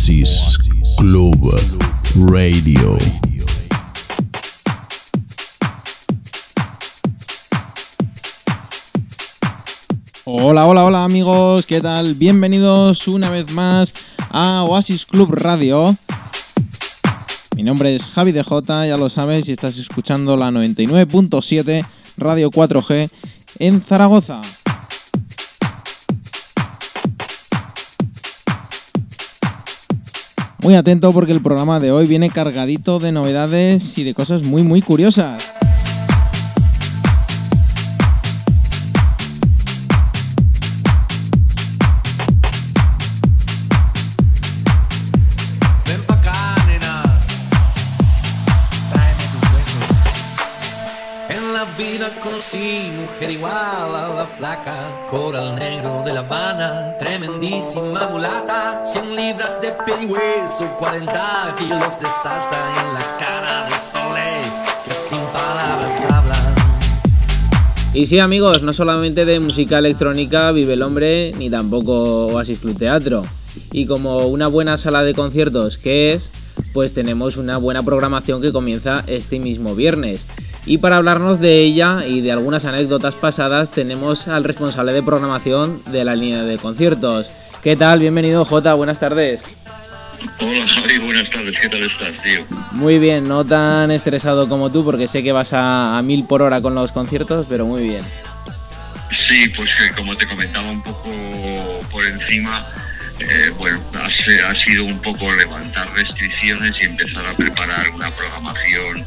Oasis Club Radio. Hola, hola, hola amigos, ¿qué tal? Bienvenidos una vez más a Oasis Club Radio. Mi nombre es Javi DJ, ya lo sabes, y estás escuchando la 99.7 Radio 4G en Zaragoza. Muy atento porque el programa de hoy viene cargadito de novedades y de cosas muy muy curiosas. Conocí mujer igual a la flaca, coral negro de La Habana, tremendísima mulata, 100 libras de hueso, 40 kilos de salsa en la cara de soles que sin palabras hablan. Y sí amigos, no solamente de música electrónica vive el hombre, ni tampoco Oasis Club Teatro. Y como una buena sala de conciertos que es, pues tenemos una buena programación que comienza este mismo viernes. Y para hablarnos de ella y de algunas anécdotas pasadas tenemos al responsable de programación de la línea de conciertos. ¿Qué tal? Bienvenido Jota, buenas tardes. Hola Javi, buenas tardes, ¿qué tal estás, tío? Muy bien, no tan estresado como tú porque sé que vas a, a mil por hora con los conciertos, pero muy bien. Sí, pues eh, como te comentaba un poco por encima, eh, bueno, ha sido un poco levantar restricciones y empezar a preparar una programación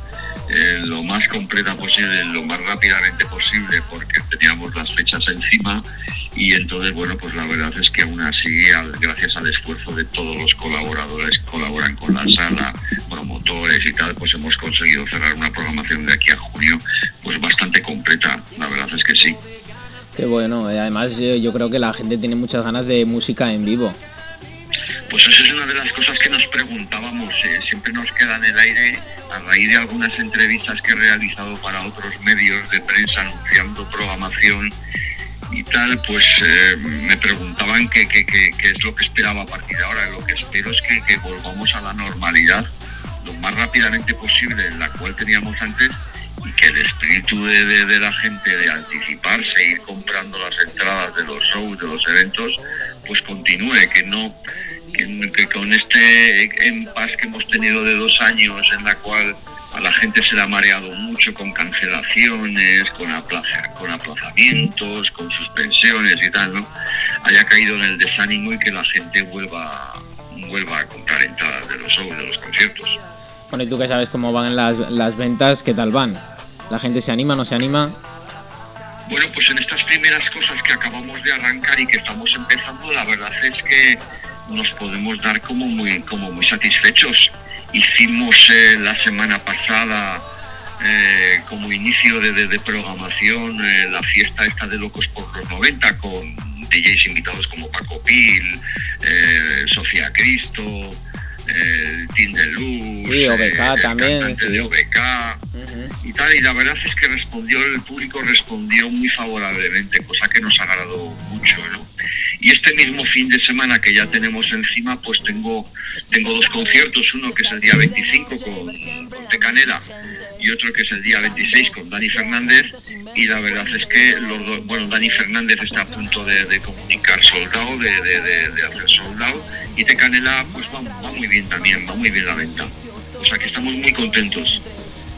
eh, lo más completa posible, lo más rápidamente posible, porque teníamos las fechas encima y entonces, bueno, pues la verdad es que aún así, gracias al esfuerzo de todos los colaboradores que colaboran con la sala, promotores y tal, pues hemos conseguido cerrar una programación de aquí a junio, pues bastante completa, la verdad es que sí. Qué bueno, eh, además yo, yo creo que la gente tiene muchas ganas de música en vivo. Pues esa es una de las cosas que nos preguntábamos, eh, siempre nos queda en el aire a raíz de algunas entrevistas que he realizado para otros medios de prensa anunciando programación y tal, pues eh, me preguntaban qué, es lo que esperaba a partir de ahora. Lo que espero es que, volvamos a la normalidad lo más rápidamente posible en la cual teníamos antes y que el espíritu de, de- de la gente de anticiparse, ir comprando las entradas de los shows, de los eventos, pues continúe, que no que, que con este impasse que hemos tenido de dos años en la cual a la gente se le ha mareado mucho con cancelaciones, con, aplaza- con aplazamientos, con suspensiones y tal, ¿no? Haya caído en el desánimo y que la gente vuelva, vuelva a comprar entradas de los shows, de los conciertos. Bueno, y tú que sabes cómo van las, las ventas, ¿qué tal van? ¿La gente se anima, no se anima? Bueno, pues en estas primeras cosas que acabamos de arrancar y que estamos empezando, la verdad es que nos podemos dar como muy, como muy satisfechos. Hicimos eh, la semana pasada eh, como inicio de, de- programación eh, la fiesta esta de Locos por los 90 con DJs invitados como Paco Pil, eh, Sofía Cristo, eh, Tim de Luz, Sí, OBK el también, de OBK y tal, y la verdad es que respondió, el público respondió muy favorablemente, cosa que nos agradó mucho, ¿no? Y este mismo fin de semana que ya tenemos encima, pues tengo, tengo dos conciertos, uno que es el día 25 con, con Tecanela y otro que es el día 26 con Dani Fernández, y la verdad es que los dos, bueno, Dani Fernández está a punto de, de comunicar soldado, de, de, de- de hacer soldado, y Tecanela pues va, muy bien también, va muy bien la venta. O sea que estamos muy contentos.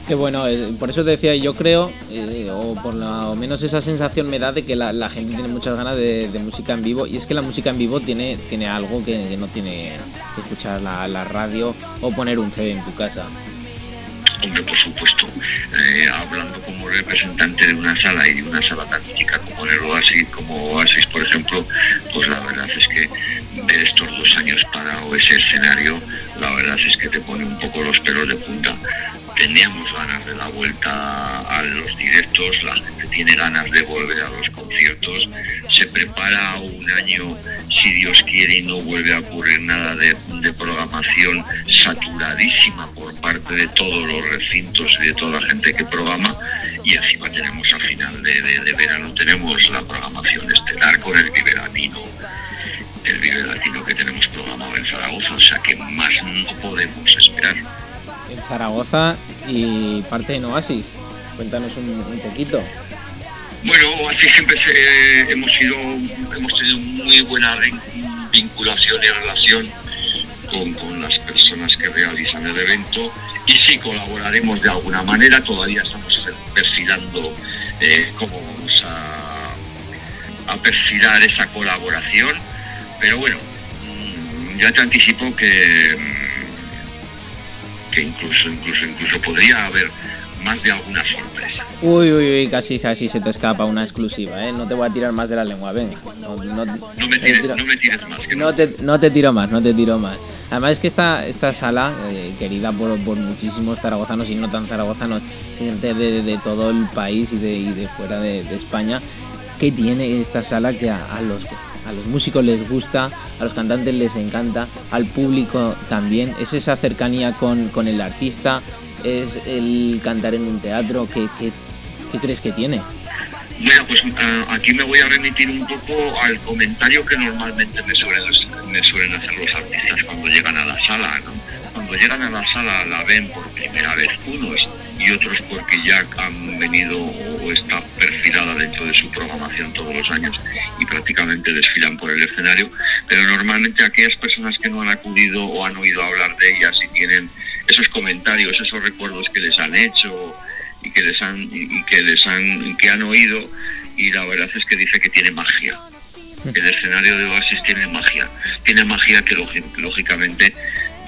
Qué bueno, eh, por eso te decía, yo creo, eh, o por lo menos esa sensación me da de que la, gente tiene muchas ganas de, de música en vivo, y es que la música en vivo tiene, tiene algo que, que no tiene que escuchar la, la radio o poner un CD en tu casa. Hombre, por supuesto, eh, hablando como representante de una sala y de una sala tan mítica como el Oasis, como Oasis, por ejemplo, pues la verdad es que ver estos dos años parados ese escenario, la verdad es que te pone un poco los pelos de punta. Teníamos ganas de la vuelta a los directos, la gente tiene ganas de volver a los conciertos, se prepara un año, si Dios quiere y no vuelve a ocurrir nada de, programación saturadísima por parte de todos los recintos y de toda la gente que programa y encima tenemos a final de, de- de verano tenemos la programación estelar con el Vive Latino el Vive Latino que tenemos programado en Zaragoza, o sea que más no podemos esperar. En Zaragoza y parte de Oasis. Cuéntanos un, un poquito. Bueno, así siempre hemos sido, hemos tenido muy buena vin- vinculación y relación con, con las personas que realizan el evento y sí colaboraremos de alguna manera, todavía estamos perfilando eh, cómo vamos a, a perfilar esa colaboración, pero bueno, mm, ya te anticipo que, mm, que incluso, incluso, incluso podría haber más de alguna sorpresa. Uy, uy, uy, casi, casi se te escapa una exclusiva, ¿eh? No te voy a tirar más de la lengua, venga. No, no- No me tires, tiro- no me tires más. Que te, no te tiro más, no te tiro más. Además es que esta, esta sala, eh, querida por, por muchísimos zaragozanos y no tan zaragozanos, gente de, de todo el país y de, y de fuera de, España, que tiene esta sala que a, a los, a los músicos les gusta, a los cantantes les encanta, al público también. Es esa cercanía con, con el artista, es el cantar en un teatro. ¿Qué, qué, crees que tiene? Bueno, pues ah, aquí me voy a remitir un poco al comentario que normalmente me suelen, me suelen hacer los artistas cuando llegan a la sala, ¿no? Cuando llegan a la sala la ven por primera vez unos y otros porque ya han venido o está perfilada dentro de su programación todos los años y prácticamente desfilan por el escenario, pero normalmente aquellas personas que no han acudido o han oído hablar de ellas y tienen esos comentarios, esos recuerdos que les han hecho y que les han y que les han que han oído y la verdad es que dice que tiene magia. El escenario de Oasis tiene magia. Tiene magia que lógi- lógicamente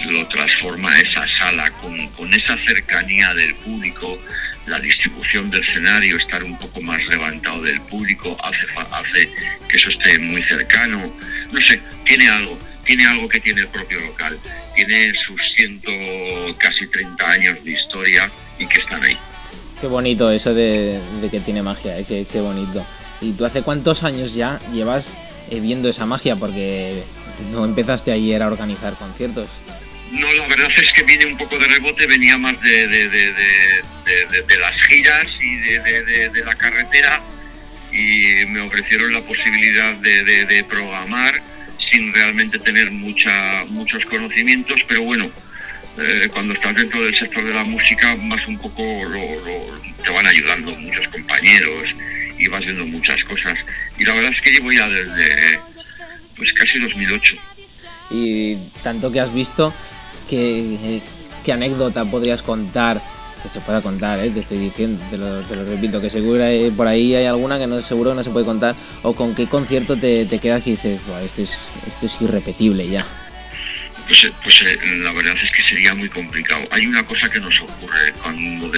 lo transforma esa sala con, con esa cercanía del público la distribución del escenario estar un poco más levantado del público hace hace que eso esté muy cercano no sé tiene algo tiene algo que tiene el propio local tiene sus ciento casi 30 años de historia y que están ahí Qué bonito eso de, de que tiene magia, ¿eh? qué, qué bonito. ¿Y tú hace cuántos años ya llevas eh, viendo esa magia? Porque no empezaste ayer a organizar conciertos. No, la verdad es que viene un poco de rebote, venía más de, de, de, de- las giras y de, la carretera y me ofrecieron la posibilidad de, programar sin realmente tener mucha, muchos conocimientos, pero bueno, eh, cuando estás dentro del sector de la música más un poco lo- te van ayudando muchos compañeros y vas viendo muchas cosas. Y la verdad es que llevo ya desde pues casi 2008. Y tanto que has visto, ¿qué, qué anécdota podrías contar? Que se pueda contar, ¿eh? te estoy diciendo, te lo, te lo repito, que seguro hay- por ahí hay alguna que no seguro que no se puede contar. O con qué concierto te, quedas y dices, "Buah, esto es, esto es irrepetible ya. Pues, eh, pues eh, la verdad es que sería muy complicado. Hay una cosa que nos ocurre cuando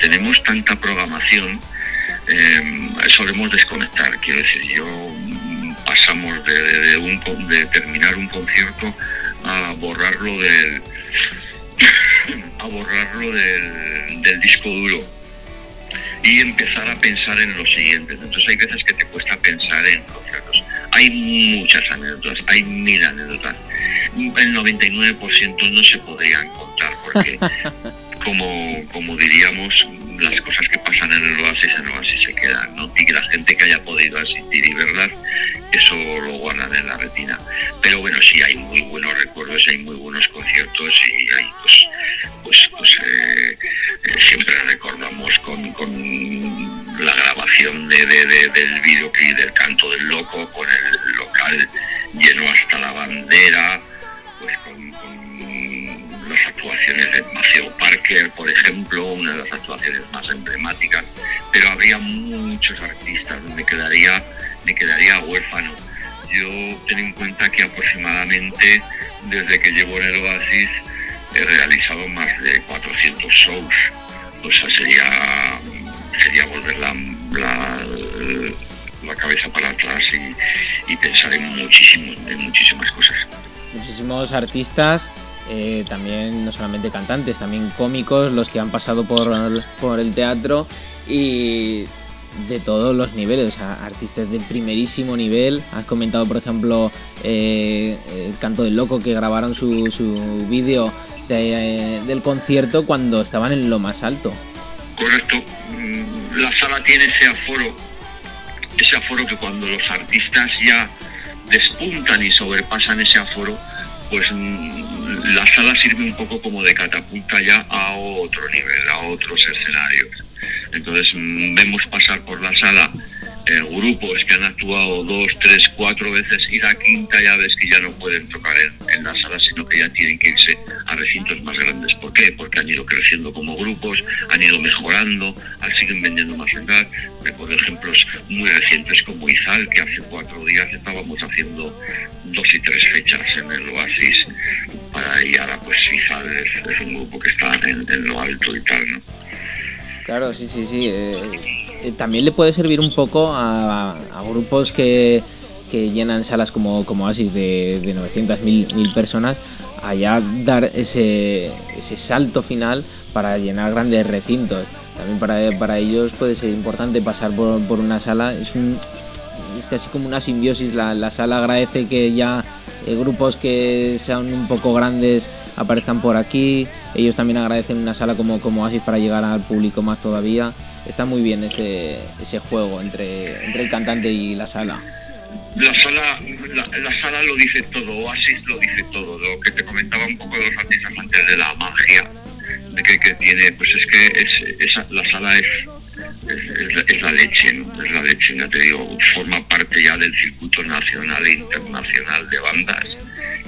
tenemos tanta programación, eh, solemos desconectar. Quiero decir, yo mm, pasamos de, de- un, de terminar un concierto a borrarlo del a borrarlo del, del disco duro y empezar a pensar en lo siguiente. Entonces hay veces que te cuesta pensar en conciertos. Hay muchas anécdotas, hay mil anécdotas. El 99% no se podrían contar porque, como, como diríamos, las cosas que pasan en el oasis, en el oasis se quedan, ¿no? Y que la gente que haya podido asistir y verlas, eso lo guardan en la retina. Pero bueno, sí, hay muy buenos recuerdos, hay muy buenos conciertos y hay, pues, pues, pues eh, eh, siempre recordamos con, con la grabación de, de- de- del videoclip del Canto del Loco, con el local lleno hasta la bandera, actuaciones de Maceo Parker, por ejemplo, una de las actuaciones más emblemáticas, pero habría muchos artistas, me quedaría, me quedaría huérfano. Yo ten en cuenta que aproximadamente desde que llevo en el Oasis he realizado más de 400 shows. O sea, sería, sería volver la, la, la cabeza para atrás y, y pensar en, muchísimo, en muchísimas cosas. muchísimos artistas, eh, también no solamente cantantes, también cómicos, los que han pasado por, por el teatro y de todos los niveles, artistas de primerísimo nivel. Has comentado, por ejemplo, eh, el Canto del Loco, que grabaron su, su vídeo de- eh, del concierto cuando estaban en lo más alto. Correcto. Mm, La sala tiene ese aforo, ese aforo que cuando los artistas ya despuntan y sobrepasan ese aforo, pues mm, la sala sirve un poco como de catapulta ya a otro nivel, a otros escenarios. Entonces mm, vemos pasar por la sala eh, grupos que han actuado dos, tres, cuatro veces y la quinta ya ves que ya no pueden tocar en, la sala, sino que ya tienen que irse a recintos más grandes. ¿Por qué? Porque han ido creciendo como grupos, han ido mejorando, siguen vendiendo más entrada. Recuerdo ejemplos muy recientes como Izal, que hace cuatro días estábamos haciendo dos y tres fechas en el Oasis, para, y ahora pues Izal es, un grupo que está en, lo alto y tal, ¿no? Claro, sí, sí, sí. Eh, eh, también le puede servir un poco a, grupos que, llenan salas como, como Oasis de, de 900, 1000, personas, allá dar ese, ese salto final para llenar grandes recintos. También para, para ellos puede ser importante pasar por, por una sala. Es, un, es casi como una simbiosis. La, la sala agradece que ya eh, grupos que sean un poco grandes aparezcan por aquí. Ellos también agradecen una sala como, como Oasis para llegar al público más todavía. Está muy bien ese, ese juego entre, entre el cantante y la sala. La sala, la, sala lo dice todo, Oasis lo dice todo, lo que te comentaba un poco de los artistas antes de la magia que, que tiene, pues es que es, la sala es, es, la leche, es la leche, ya te digo, forma parte ya del circuito nacional e internacional de bandas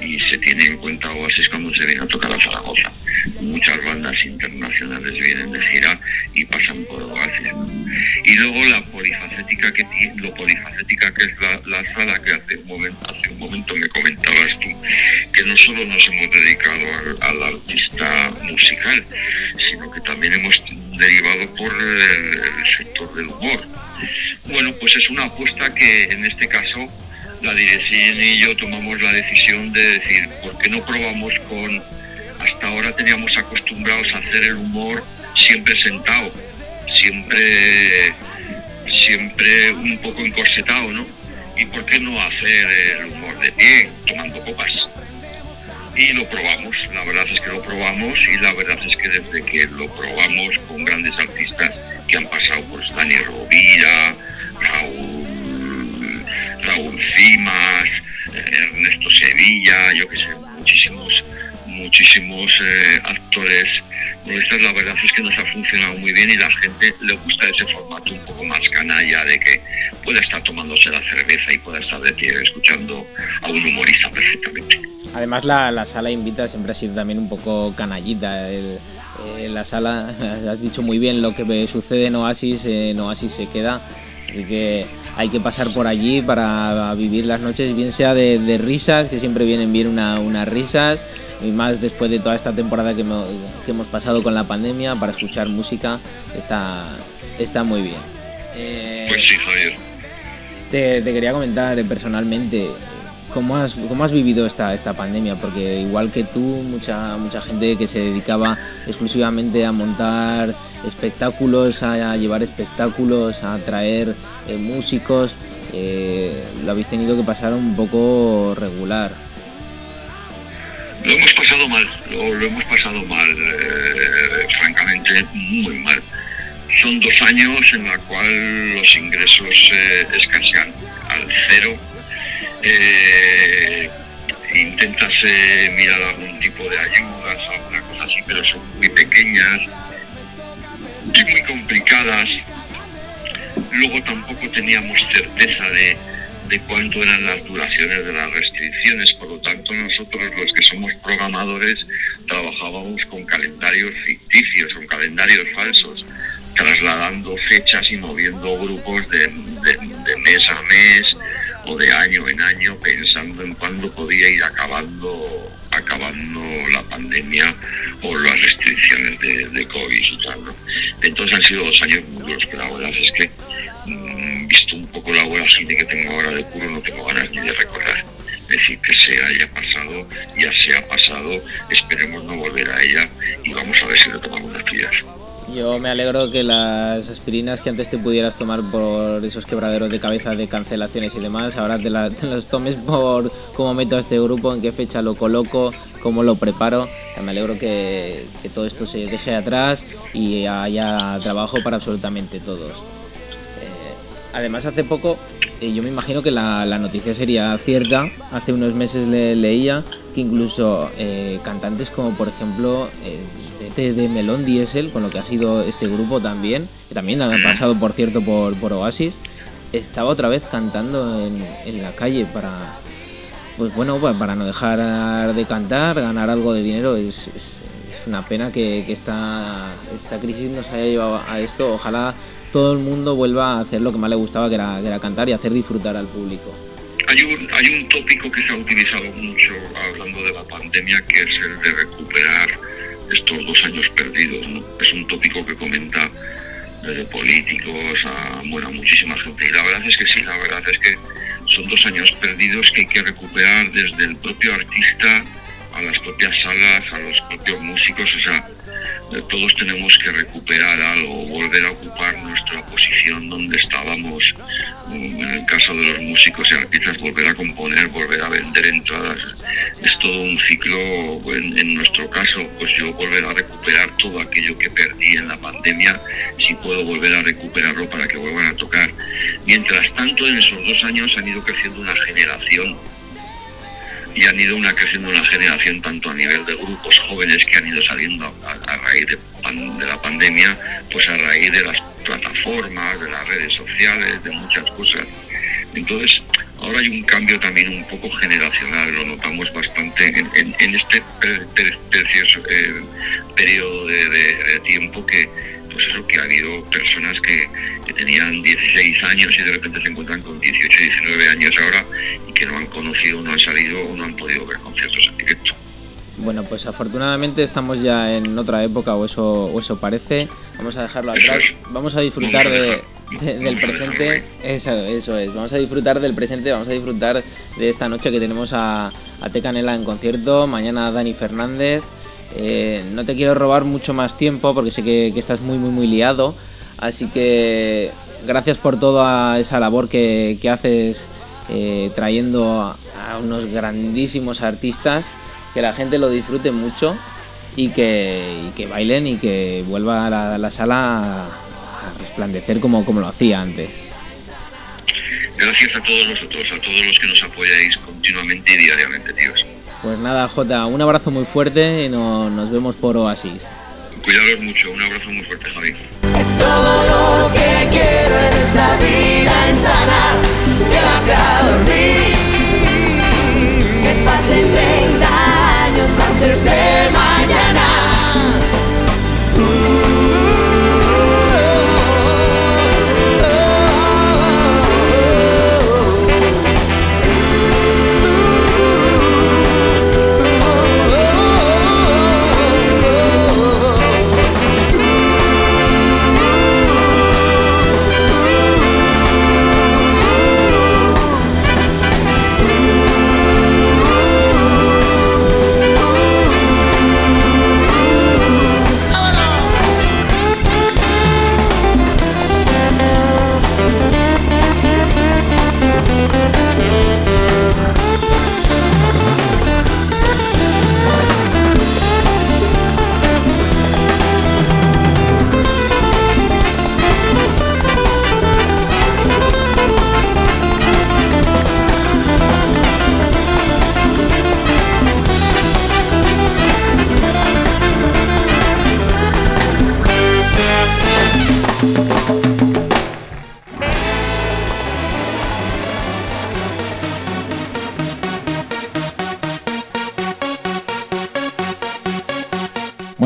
y se tiene en cuenta Oasis cuando se viene a tocar a Zaragoza. Muchas bandas internacionales vienen de gira y pasan por Oasis. Y luego la polifacética que tiene, lo polifacética que es la, sala que hace un momento, hace un momento me comentabas tú, que no solo nos hemos dedicado al, artista musical, sino que también hemos derivado por el sector del humor. Bueno, pues es una apuesta que en este caso la dirección y yo tomamos la decisión de decir, ¿por qué no probamos con, hasta ahora teníamos acostumbrados a hacer el humor siempre sentado, siempre, siempre un poco encorsetado, ¿no? ¿Y por qué no hacer el humor de pie, tomando copas? Y lo probamos, la verdad es que lo probamos y la verdad es que desde que lo probamos con grandes artistas que han pasado, pues Dani Rovira, Raúl Raúl Cimas, eh, Ernesto Sevilla, yo que sé, muchísimos, muchísimos eh, actores. Bueno, la verdad es que nos ha funcionado muy bien y la gente le gusta ese formato un poco más canalla de que pueda estar tomándose la cerveza y pueda estar de pie escuchando a un humorista perfectamente. Además la, la sala invita siempre ha sido también un poco canallita. El, eh, la sala, has dicho muy bien lo que sucede en Oasis, en Oasis se queda. Así que hay que pasar por allí para vivir las noches, bien sea de, risas, que siempre vienen bien unas risas, y más después de toda esta temporada que hemos, pasado con la pandemia, para escuchar música, está, está muy bien. Eh, pues sí, Javier. Te, quería comentar personalmente, ¿Cómo has, ¿Cómo has vivido esta, esta pandemia? Porque igual que tú, mucha, mucha gente que se dedicaba exclusivamente a montar espectáculos, a, llevar espectáculos, a traer eh, músicos, eh, lo habéis tenido que pasar un poco regular. Lo hemos pasado mal, eh, francamente muy mal. Son dos años en los cuales los ingresos escasean al cero eh, intentas eh, mirar algún tipo de ayudas, alguna cosa así, pero son muy pequeñas y muy complicadas. Luego tampoco teníamos certeza de, de cuánto eran las duraciones de las restricciones, por lo tanto nosotros los que somos programadores trabajábamos con calendarios ficticios, con calendarios falsos, trasladando fechas y moviendo grupos de, de mes a mes o de año en año pensando en cuándo podía ir acabando acabando la pandemia o las restricciones de, COVID y tal. Entonces han sido dos años muy duros, pero la verdad es que, mm, visto un poco la gente que tengo ahora de puro, no tengo ganas ni de recordar. Es decir, que se haya pasado, ya se ha pasado, esperemos no volver a ella y vamos a ver si le tomamos las piedras. Yo me alegro que las aspirinas que antes te pudieras tomar por esos quebraderos de cabeza de cancelaciones y demás, ahora te, las tomes por cómo meto a este grupo, en qué fecha lo coloco, cómo lo preparo. Me alegro que, todo esto se deje atrás y haya trabajo para absolutamente todos. Eh, además, hace poco, eh, yo me imagino que la, noticia sería cierta, hace unos meses le, leía que incluso eh, cantantes como por ejemplo eh, de Melón Diesel, con lo que ha sido este grupo también, también han pasado por cierto por, Oasis, estaba otra vez cantando en, la calle para, pues bueno, para no dejar de cantar, ganar algo de dinero. Es, es, una pena que, esta, esta crisis nos haya llevado a esto. Ojalá todo el mundo vuelva a hacer lo que más le gustaba, que era, que era cantar y hacer disfrutar al público. Hay un, hay un tópico que se ha utilizado mucho hablando de la pandemia, que es el de recuperar estos dos años perdidos. Es un tópico que comenta desde políticos a bueno, muchísima gente. Y la verdad es que sí, la verdad es que son dos años perdidos que hay que recuperar desde el propio artista a las propias salas, a los propios músicos. O sea, todos tenemos que recuperar algo, volver a ocupar nuestra posición donde estábamos, en el caso de los músicos y artistas, volver a componer, volver a vender entradas. Es todo un ciclo, en, nuestro caso, pues yo volver a recuperar todo aquello que perdí en la pandemia, si puedo volver a recuperarlo para que vuelvan a tocar. Mientras tanto, en esos dos años han ido creciendo una generación y han ido una creciendo una generación tanto a nivel de grupos jóvenes que han ido saliendo a, raíz de, la pandemia, pues a raíz de las plataformas, de las redes sociales, de muchas cosas. Entonces, ahora hay un cambio también un poco generacional, lo notamos bastante en, este precioso eh, periodo de tiempo que, pues eso que ha habido personas que, tenían 16 años y de repente se encuentran con 18, 19 años ahora y que no han conocido, no han salido o no han podido ver conciertos en directo. Bueno, pues afortunadamente estamos ya en otra época, o eso, o eso parece. Vamos a dejarlo atrás. Vamos a disfrutar del presente. Eso, eso es. Vamos a disfrutar del presente, vamos a disfrutar de esta noche que tenemos a, a Tecanela en concierto. Mañana Dani Fernández. Eh, no te quiero robar mucho más tiempo porque sé que, estás muy, muy, muy liado. Así que gracias por toda esa labor que, haces eh, trayendo a, unos grandísimos artistas. Que la gente lo disfrute mucho y que, bailen y que vuelva a la, sala a, resplandecer como, como lo hacía antes. Gracias a todos vosotros, a todos los que nos apoyáis continuamente y diariamente, tíos. Pues nada, Jota, un abrazo muy fuerte y nos vemos por Oasis. Cuidaros mucho, un abrazo muy fuerte, Javi. Es todo lo que quiero en esta vida insana, que la que pasen 30 años antes de mañana.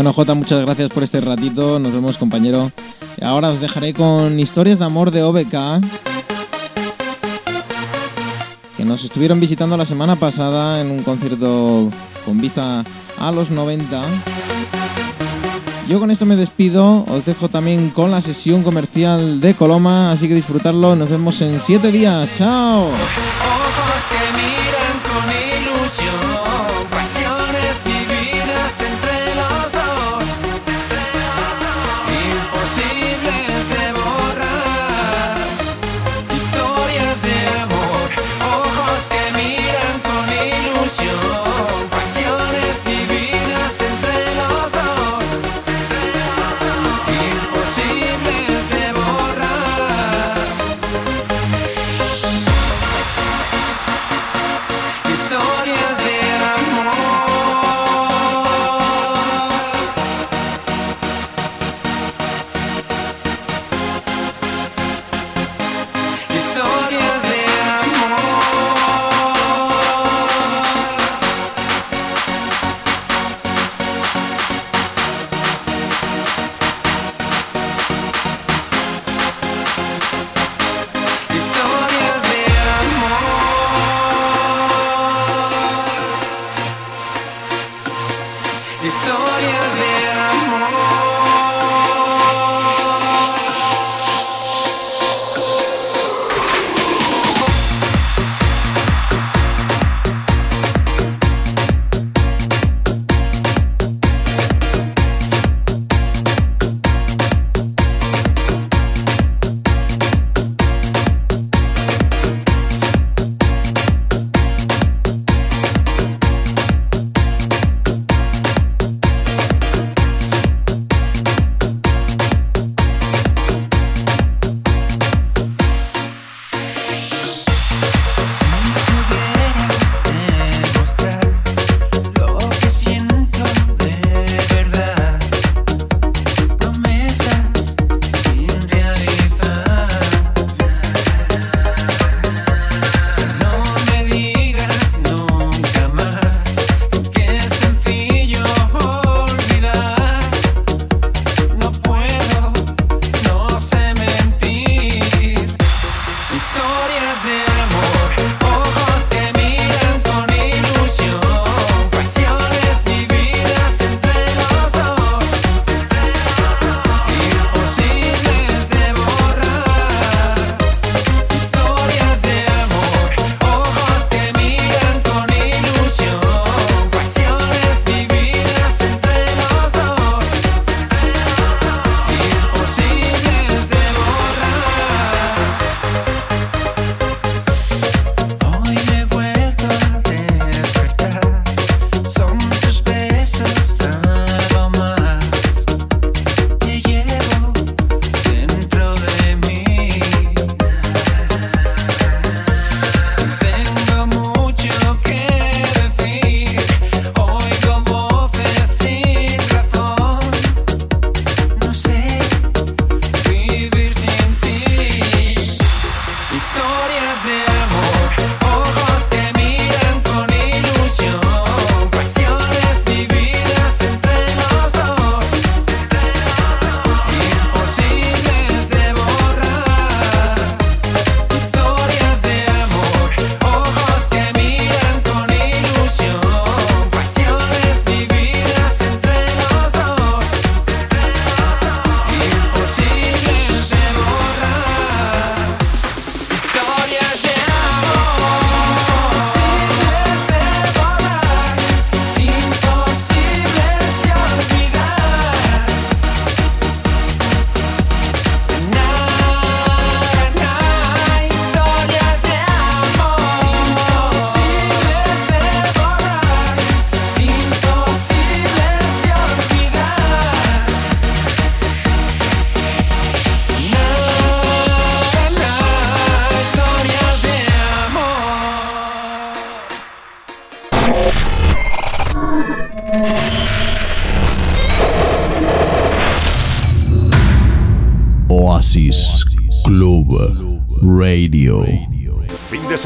Jota, muchas gracias por este ratito. Nos vemos, compañero. Ahora os dejaré con historias de amor de OBK. Que nos estuvieron visitando la semana pasada en un concierto con vista a los 90. Yo con esto me despido. Os dejo también con la sesión comercial de Coloma. Así que disfrutarlo. Nos vemos en 7 días. ¡Chao!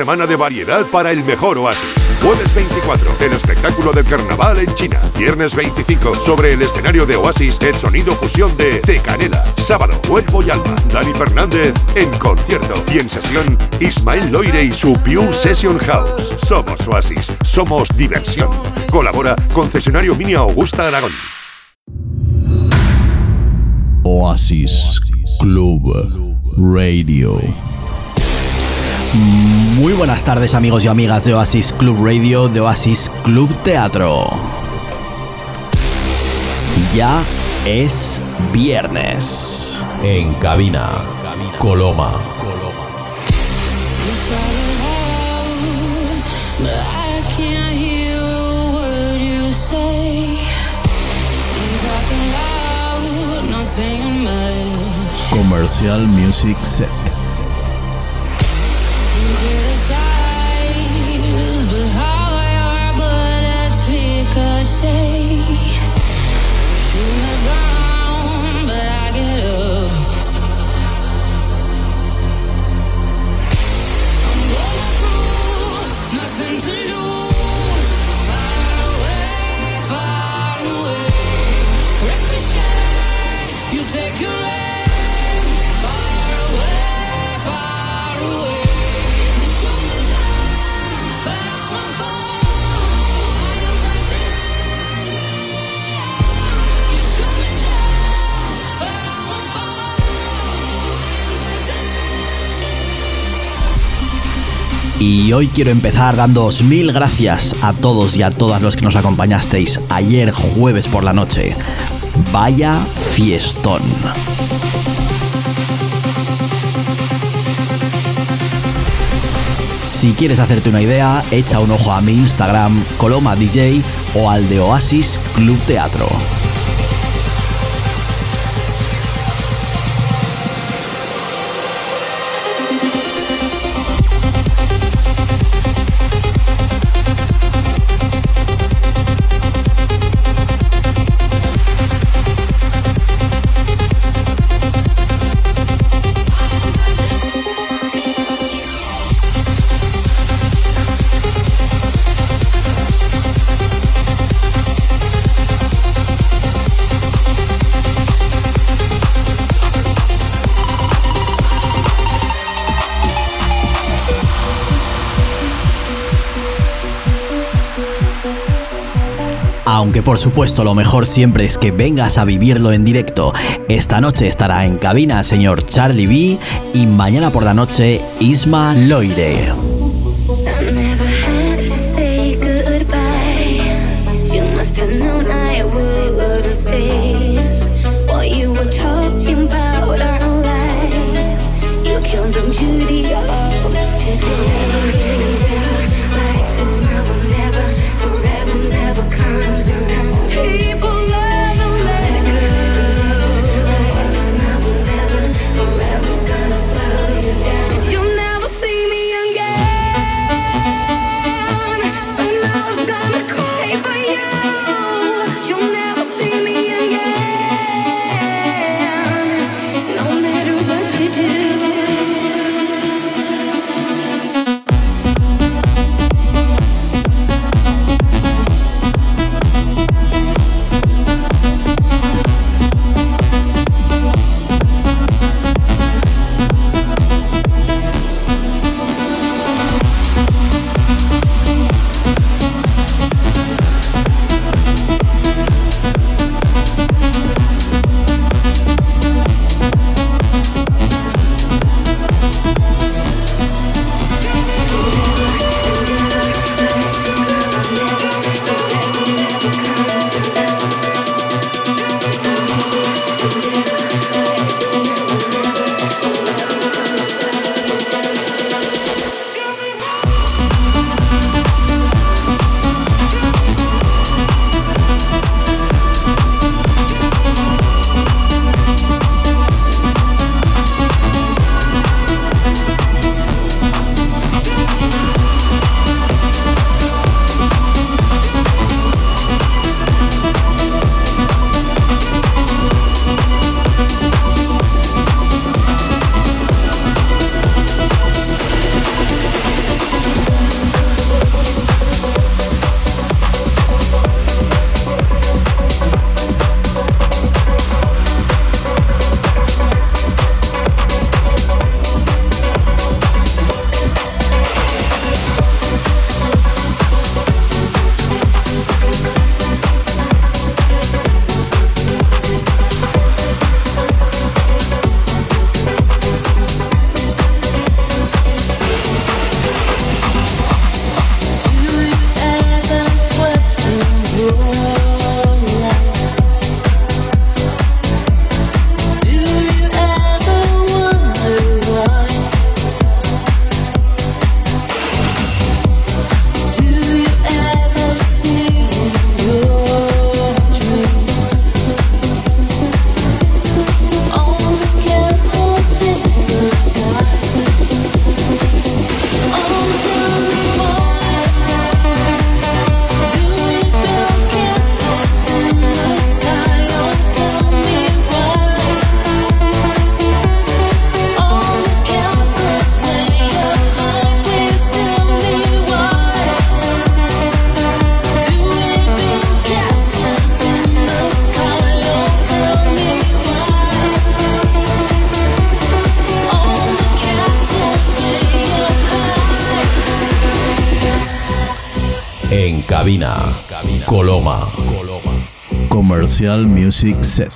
Semana de variedad para el mejor oasis. Jueves 24, el espectáculo del carnaval en China. Viernes 25, sobre el escenario de Oasis, el sonido fusión de Te Canela. Sábado, Cuerpo y Alma. Dani Fernández en concierto. Y en sesión, Ismael Loire y su Pew Session House. Somos Oasis, somos diversión. Colabora concesionario Mini Augusta Aragón. Oasis Club Radio. Muy buenas tardes amigos y amigas de Oasis Club Radio, de Oasis Club Teatro. Ya es viernes. En cabina, Coloma. Commercial Music Set. Y hoy quiero empezar dándoos mil gracias a todos y a todas los que nos acompañasteis ayer jueves por la noche. Vaya fiestón. Si quieres hacerte una idea, echa un ojo a mi Instagram, Coloma DJ o al de Oasis Club Teatro. Aunque por supuesto lo mejor siempre es que vengas a vivirlo en directo. Esta noche estará en cabina señor Charlie B y mañana por la noche Isma Loire. En cabina, Coloma. Comercial Music Set.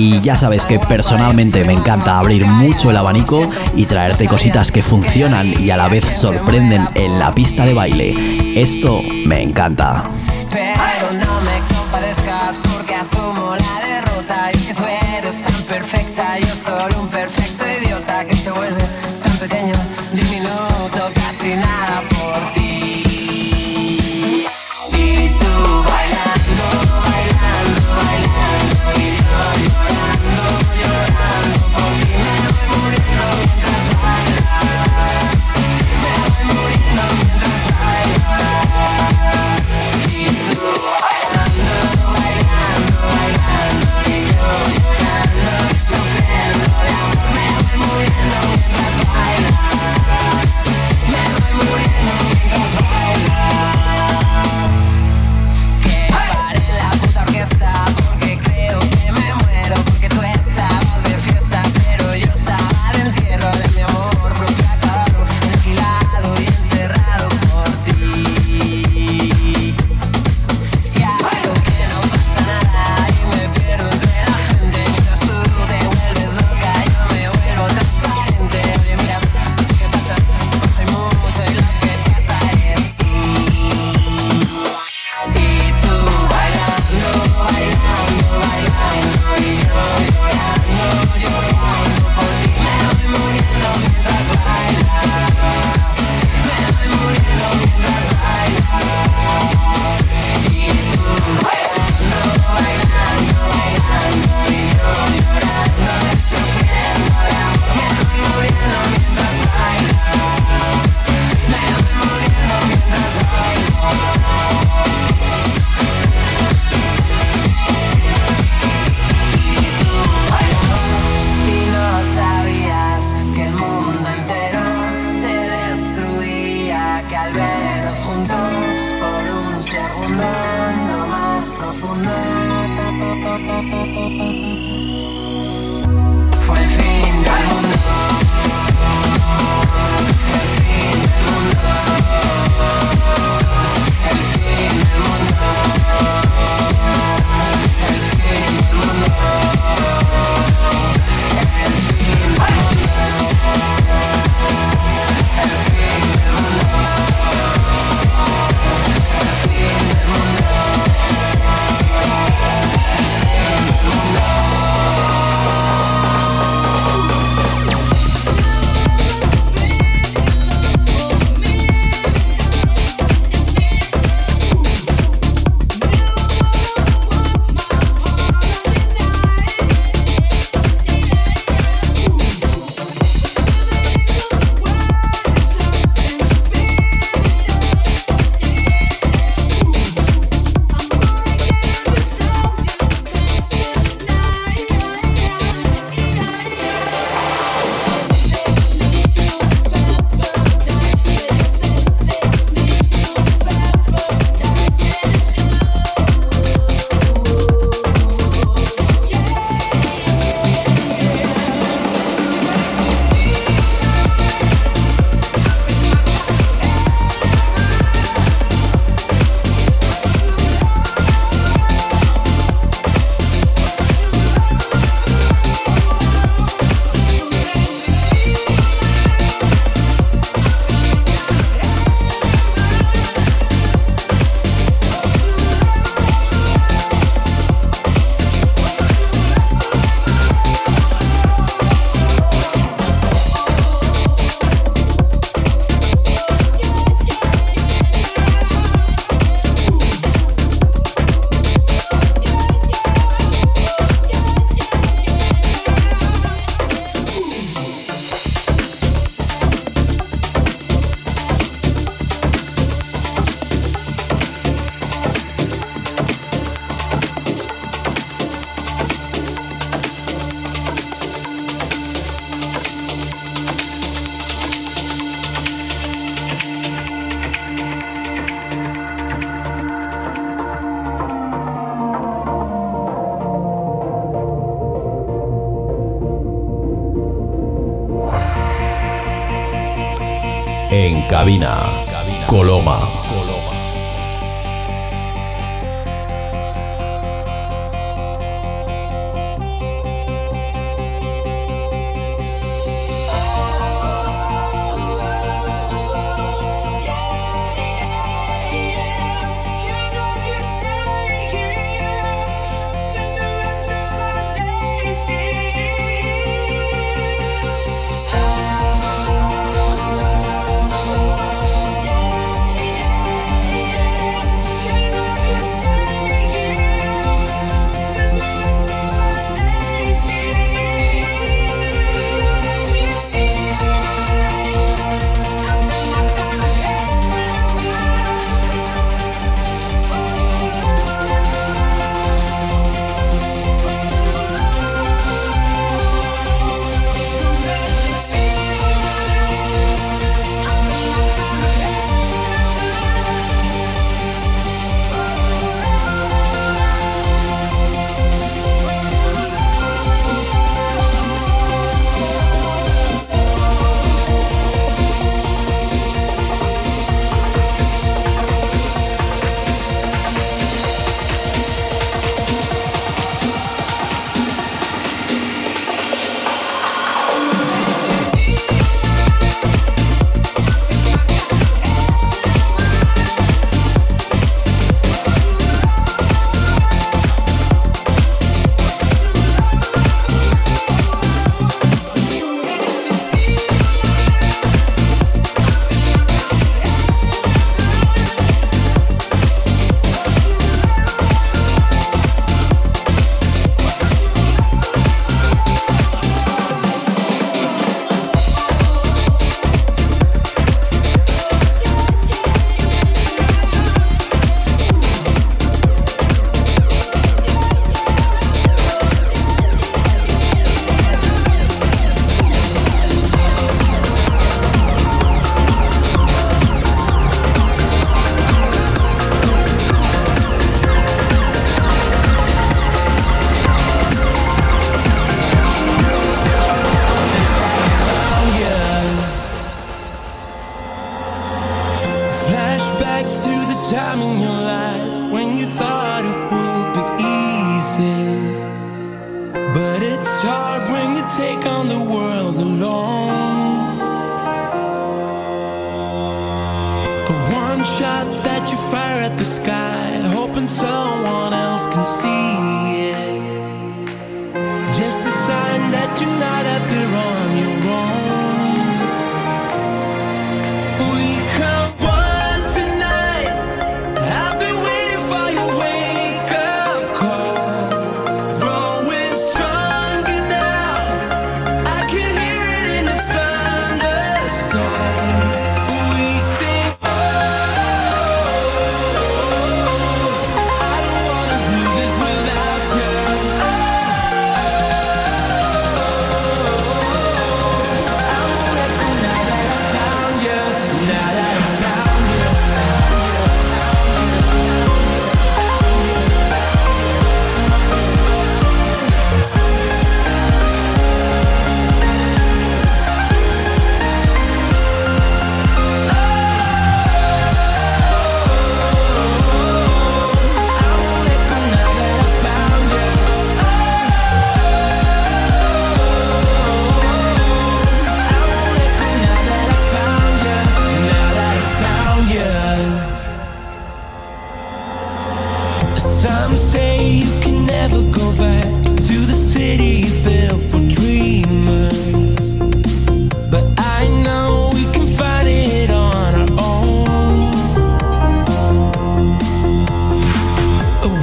y ya sabes que personalmente me encanta abrir mucho el abanico y traerte cositas que funcionan y a la vez sorprenden en la pista de baile. Esto me encanta. Pero no me compadezcas porque asumo la derrota. Y es que tú eres tan perfecta, yo solo un perfecto idiota que se vuelve.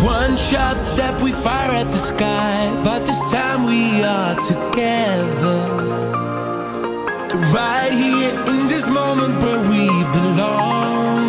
One shot that we fire at the sky, but this time we are together. Right here in this moment where we belong.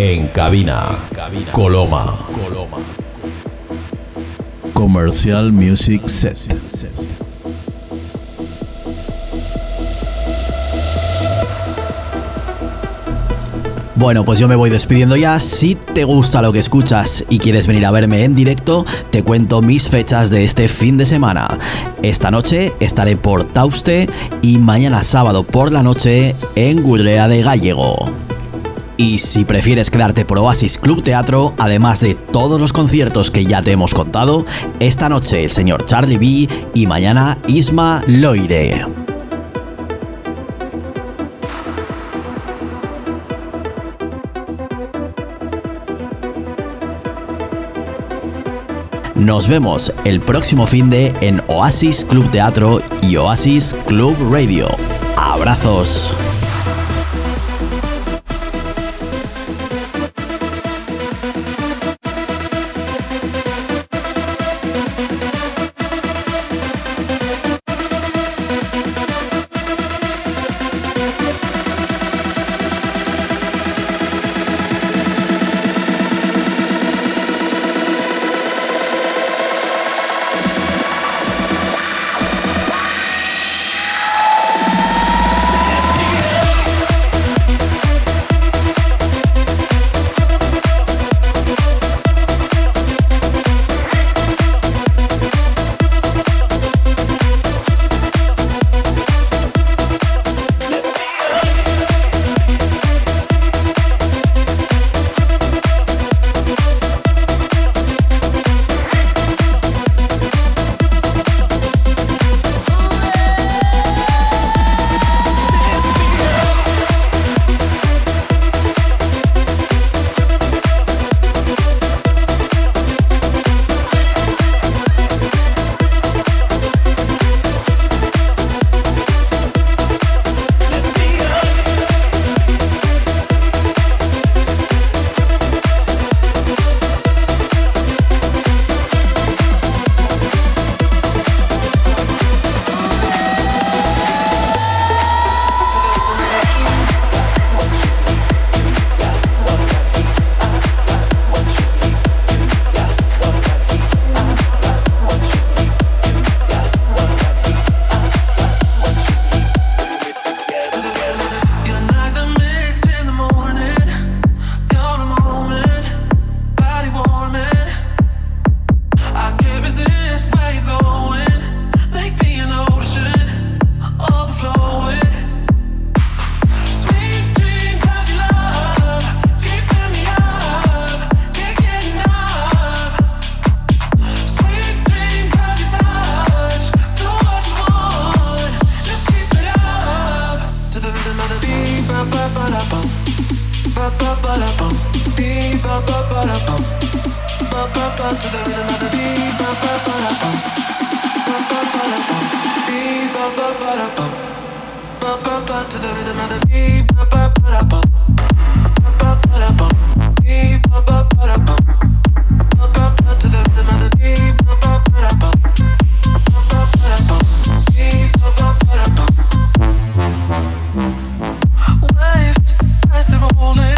En cabina, Coloma. Commercial Music Set. Bueno, pues yo me voy despidiendo ya. Si te gusta lo que escuchas y quieres venir a verme en directo, te cuento mis fechas de este fin de semana. Esta noche estaré por Tauste y mañana sábado por la noche en Gurrea de Gallego. Y si prefieres quedarte por Oasis Club Teatro, además de todos los conciertos que ya te hemos contado, esta noche el señor Charlie B y mañana Isma Loire. Nos vemos el próximo fin de en Oasis Club Teatro y Oasis Club Radio. Abrazos. dice rolling.